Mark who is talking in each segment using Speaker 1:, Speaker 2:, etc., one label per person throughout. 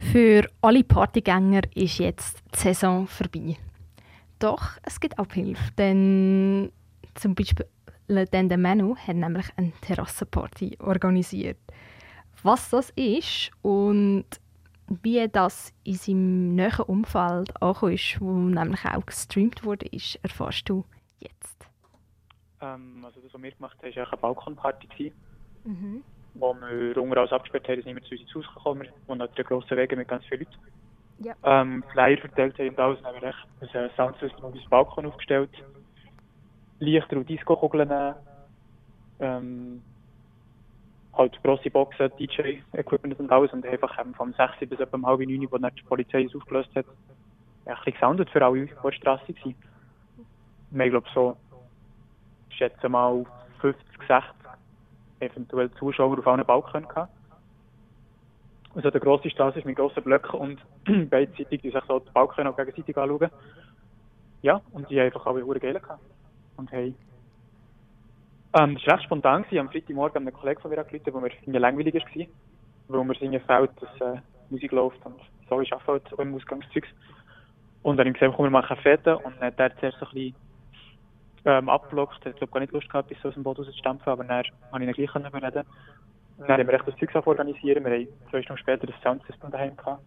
Speaker 1: Für alle Partygänger ist jetzt die Saison vorbei. Doch es gibt Abhilfe, denn zum Beispiel denn der Manu hat nämlich eine Terrassenparty organisiert. Was das ist und wie das in seinem näheren Umfeld angekommen ist, wo nämlich auch gestreamt wurde, ist, erfährst du jetzt.
Speaker 2: Ähm, also das, was wir gemacht haben, war eine Balkonparty. Mhm wo wir unter uns abgesperrt haben, sind wir zu uns ins Haus gekommen, wo auf der grossen Wege mit ganz vielen Leuten ja. ähm, Flyer verteilt haben und alles. Dann haben wir echt ein Soundsystem auf unserem Balkon aufgestellt, Lichter und Disco-Kugeln, ähm, halt grosse Boxen, DJ-Equipment und alles und einfach ähm, vom 6 bis etwa um halb 9 wo dann die Polizei es aufgelöst hat, ein bisschen gesoundet für alle, die auf der Straße waren. Wir haben, glaube so, ich schätze mal 50, 60 eventuell Zuschauer auf allen Balkonen gehabt. Also eine grosse Straße ist mit grossen Blöcken und beidseitig die sich so die Balkone auch gegenseitig anschauen. Ja, und die haben einfach alle Uhren geil gehabt. Und hey, ähm, das war recht spontan. Gewesen. Am Freitagmorgen haben einen Kollegen von mir angerufen, der mir irgendwie langweilig war, weil mir singen fällt, dass äh, Musik läuft und so ist auch halt im Ausgangszeugs. Und dann habe ich gesagt, komm, wir machen Fete und dann hat er zuerst so ein bisschen ähm, abgeblockt. Ich glaube gar nicht Lust gehabt, bis aus dem Boot rauszustampfen, aber dann konnte ich ihn gleich überreden. Dann haben wir echt das Zeug organisieren. Wir haben zwei Stunden später das Soundsystem daheim gehabt.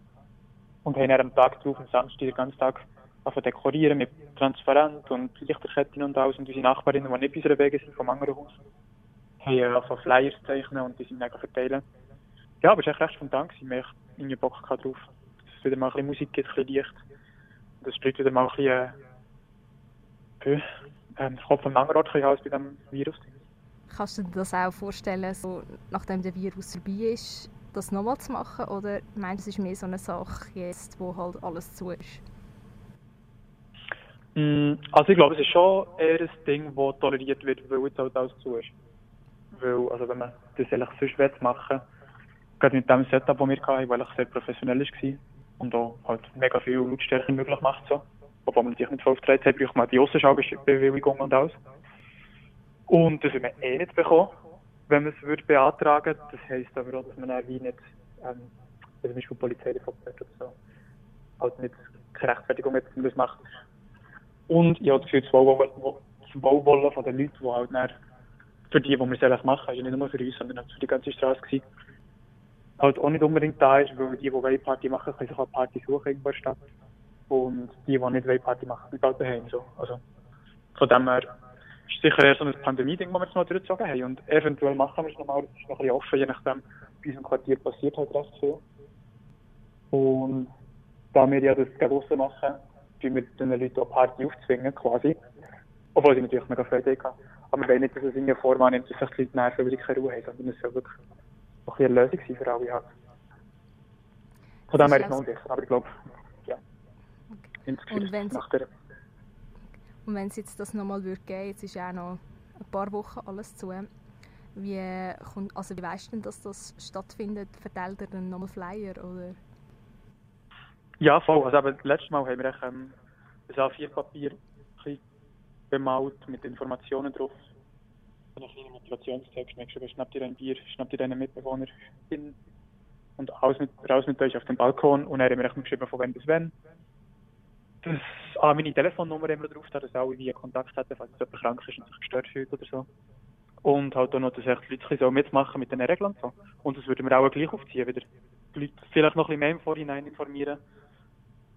Speaker 2: Und haben dann am Tag drauf, am Samstag, den ganzen Tag angefangen dekorieren mit Transparent und Lichterketten und alles. Und unsere Nachbarinnen, die nicht bei unserer Wege sind, vom anderen Haus, haben angefangen Flyers zeichnen und die sind dann verteilen. Ja, aber es war echt recht spontan. Wir haben irgendwie Bock drauf. Dass es wieder mal ein bisschen Musik gibt, ein bisschen Licht. Und dass die wieder mal ein bisschen, äh, ähm, von einem anderen Ort als bei diesem Virus.
Speaker 1: Kannst du dir das auch vorstellen, so, nachdem der Virus vorbei ist, das nochmal zu machen? Oder meinst du, es ist mehr so eine Sache jetzt, wo halt alles zu ist?
Speaker 2: Mm, also ich glaube, es ist schon eher ein Ding, das toleriert wird, weil jetzt halt alles zu ist. Weil, also wenn man das eigentlich sonst machen gerade mit dem Setup, das wir hatten, weil ich sehr professionell war und auch halt mega viel Lautstärke möglich macht. So obwohl man natürlich nicht auftreten hat, braucht man die Aussenschauebewilligung und alles. Und das wird man eh nicht bekommen, wenn man es würde beantragen. Das heisst aber auch, dass man dann wie nicht, ähm, zum Beispiel Polizei davon oder so, halt nicht keine Rechtfertigung hat, dass man das macht. Und ich habe das Gefühl, das Wohlwollen von den Leuten, die halt dann, für die, die wir es ehrlich machen, ist ja nicht nur für uns, sondern auch für die ganze Straße gewesen, halt auch nicht unbedingt da ist, weil die, die Party machen, können sich auch Party suchen irgendwo in der Stadt. Und die, die nicht Party machen, bleiben halt daheim. So. Also, von dem her ist sicher eher so ein Pandemie-Ding, das wir jetzt mal durchgezogen haben. Und eventuell machen wir es nochmal, das ist noch ein bisschen offen, je nachdem, bei unserem Quartier passiert halt recht viel. Und da wir ja das draussen machen, tun wir den Leuten auch Party aufzwingen, quasi. Obwohl sie natürlich mega Freude haben. Aber wir wollen nicht, dass es in Form annimmt, dass sich die Leute nerven, weil sie keine Ruhe haben, sondern es soll wirklich auch eine Lösung sein für alle. Halt. Von dem her ist es noch unsicher, aber ich glaube,
Speaker 1: und wenn und wenn es jetzt das nochmal würde geben, jetzt ist ja auch noch ein paar Wochen alles zu, wie, kommt, also wie weißt du denn, dass das stattfindet? Verteilt ihr dann nochmal Flyer, oder?
Speaker 2: Ja, voll. Also aber letztes Mal haben wir ähm, ein A4-Papier bemalt mit Informationen drauf. Ein kleiner Motivationstext, mir geschrieben, schnapp dir ein Bier, schnapp dir deine Mitbewohner hin und raus mit, raus mit euch auf den Balkon. Und dann haben wir geschrieben, von wem bis wenn dass ah, meine Telefonnummer immer drauf da, dass alle wie Kontakt hätten, falls jemand krank ist und sich gestört fühlt oder so. Und halt auch noch, dass die Leute so mitmachen mit den Regeln und so. Und das würden wir auch gleich aufziehen, wieder die Leute vielleicht noch ein bisschen mehr im Vorhinein informieren.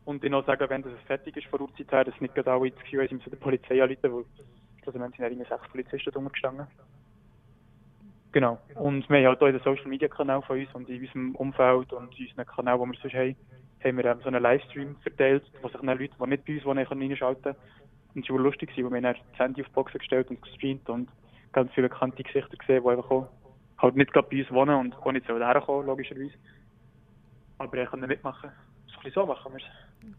Speaker 2: Und ihnen auch sagen, wenn das fertig ist vor Uhrzeit her, dass nicht gerade alle das Gefühl haben, sie müssen der Polizei anrufen, weil wir sind ja sechs Polizisten rumgestanden. Genau. Und wir haben halt auch den Social Media Kanal von uns und in unserem Umfeld und in unseren Kanal, wo wir sonst haben, haben wir ähm, so einen Livestream verteilt, wo sich dann Leute, die nicht bei uns wohnen, reinschalten können. Und es war lustig, weil wir haben das Handy auf die Boxen gestellt und gestreamt und ganz viele bekannte Gesichter gesehen, die einfach auch halt nicht gerade bei uns wohnen und auch nicht so herkommen, logischerweise. Aber er können mitmachen. So, so machen wir es.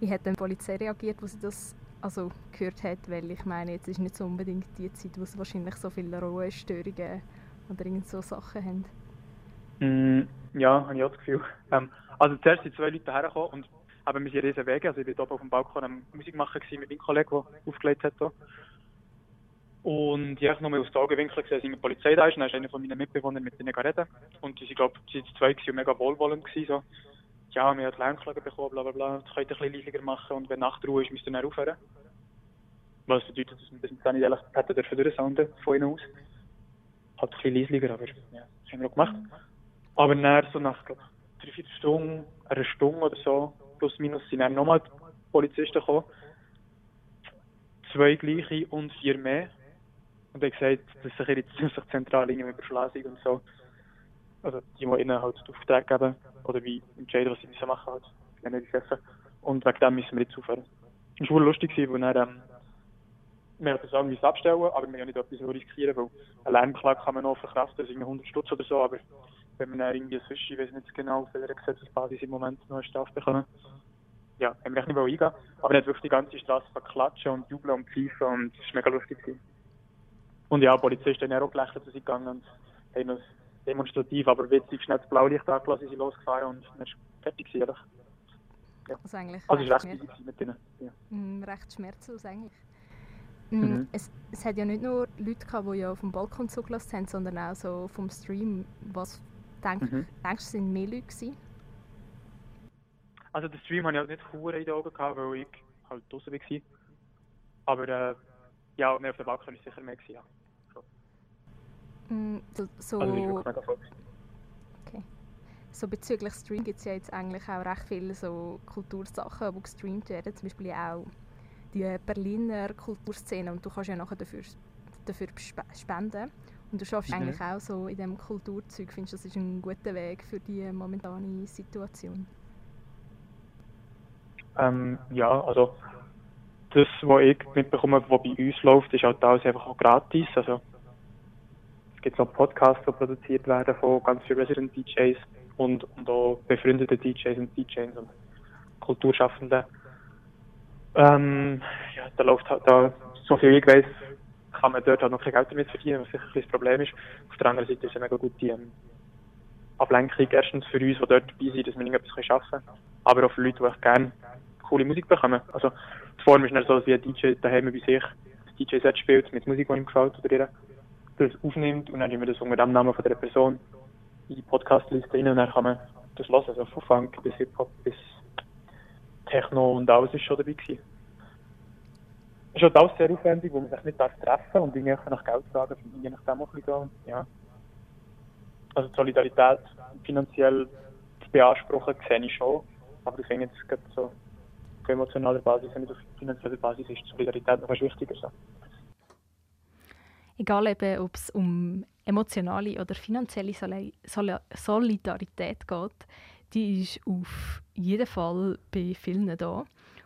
Speaker 1: Wie hat denn die Polizei reagiert, als sie das also gehört hat? Weil ich meine, jetzt ist nicht so unbedingt die Zeit, wo sie wahrscheinlich so viele Ruhestörungen oder irgend so Sachen haben.
Speaker 2: Mm, ja, habe ich auch das Gefühl. Ähm, also zuerst sind zwei Leute hergekommen und haben wir sind riesen Wege. Also ich war oben auf dem Balkon am Musik machen mit meinem Kollegen, der aufgelegt hat. Und ich habe nochmal aus den Augenwinkel gesehen, dass eine Polizei da ist. Und dann ist einer von meinen Mitbewohnern mit denen geredet. Und sind, glaube ich, zwei und mega wohlwollend gewesen. So. ja, wir haben Lärmklagen bekommen, bla bla bla, das könnt ihr ein bisschen leisiger machen und wenn Nachtruhe ist, müsst ihr dann aufhören. Was bedeutet, dass wir bis dann nicht ehrlich hätten dürfen durchsaunden von ihnen aus. Halt ein bisschen leisiger, aber ja, das haben wir auch gemacht. Aber dann so nach, glaube drei, vier Stunden, einer Stunde oder so, plus minus, sind dann nochmal Polizisten gekommen. Zwei gleiche und vier mehr. Und er gesagt, dass sich ihre ziemlich zentral irgendwie überschlagen und so. Also die, die ihnen halt die Aufträge geben oder wie entscheiden, was sie müssen machen halt, wenn die Chefs. Und wegen dem müssen wir jetzt aufhören. Es war lustig, weil er, ähm, wir haben sagen, wie es abstellen, aber wir ja nicht etwas riskieren, weil eine Lärmklage kann man noch verkraften, das ist 100 Stutz oder so, aber wenn man dann irgendwie sonst, ich weiß nicht genau, auf welcher Gesetzesbasis im Moment noch eine Strafe bekommen, ja, haben wir echt nicht eingehen aber er hat wirklich die ganze Straße verklatschen und jubeln und pfeifen und es war mega lustig. Gewesen. Und ja, die Polizisten haben auch gelächelt, dass sie gegangen und haben uns demonstrativ, aber witzig schnell das Blaulicht angelassen, sind losgefahren und dann ist fertig gewesen,
Speaker 1: ja. Also eigentlich
Speaker 2: also recht, recht mit denen. Ja.
Speaker 1: Mm, recht schmerzlos eigentlich. Mm, mhm. Es, es hat ja nicht nur Leute gehabt, die ja auf dem Balkon zugelassen haben, sondern auch so vom Stream. Was denk, mhm. denkst du, sind mehr Leute gewesen?
Speaker 2: Also den Stream hatte ich halt nicht Huren in den Augen, gehabt, weil ich halt draußen war. Aber äh, ja, mehr auf dem Balkon ist sicher mehr gewesen, ja.
Speaker 1: Mm, so, also, okay. so bezüglich Stream gibt es ja jetzt eigentlich auch recht viele so Kultursachen, die gestreamt werden, zum Beispiel auch die Berliner Kulturszene und du kannst ja nachher dafür, dafür spenden. Und du schaffst eigentlich auch so in diesem Kulturzeug, findest du, das ist ein guter Weg für die momentane Situation?
Speaker 2: Ähm, ja, also das, was ich mitbekomme, was bei uns läuft, ist halt alles einfach auch gratis. Also gibt noch Podcasts, die produziert werden von ganz vielen Resident DJs und, und auch befreundete DJs und DJs und Kulturschaffenden. Ähm, ja, da läuft halt da, so viel ich weiß, kann man dort halt noch kein Geld damit verdienen, was sicher ein das Problem ist. Auf der anderen Seite ist es eine gute ähm, Ablenkung, erstens für uns, die dort dabei sind, dass wir irgendetwas arbeiten können, aber auch für Leute, die auch gerne coole Musik bekommen. Also die Form ist nicht so, wie ein DJ daheim bei sich das DJ-Set spielt mit Musik, die ihm gefällt oder ihr das aufnimmt und dann wir das unter dem Namen von der Person in die Podcast-Liste rein und dann kann man das hören, also von Funk bis Hip-Hop bis Techno und alles ist schon dabei gewesen. Ist halt alles sehr aufwendig, wo man sich nicht darf treffen und irgendwie nach Geld fragen, je nachdem auch ein bisschen, ja. Also die Solidarität finanziell zu beanspruchen, sehe ich schon, aber ich finde jetzt gerade so auf emotionaler Basis, nicht auf finanzieller Basis ist Solidarität noch wichtiger. So.
Speaker 1: Egal ob es um emotionale oder finanzielle Solidarität geht, die ist auf jeden Fall bei vielen da.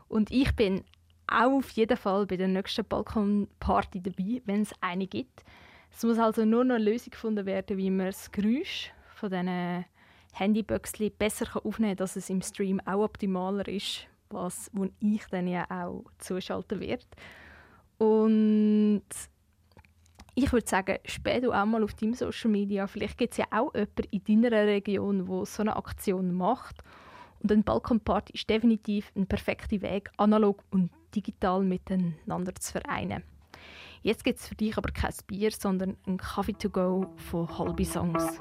Speaker 1: Und ich bin auch auf jeden Fall bei der nächsten Balkonparty dabei, wenn es eine gibt. Es muss also nur noch eine Lösung gefunden werden, wie man das Geräusch von diesen Handyböckchen besser aufnehmen kann, dass es im Stream auch optimaler ist, was wo ich dann ja auch zuschalten werde. Und ich würde sagen, später du auch mal auf deinem Social Media. Vielleicht gibt es ja auch jemanden in deiner Region, der so eine Aktion macht. Und eine Balkonparty ist definitiv ein perfekter Weg, analog und digital miteinander zu vereinen. Jetzt gibt es für dich aber kein Bier, sondern ein Kaffee to go von halbe Songs.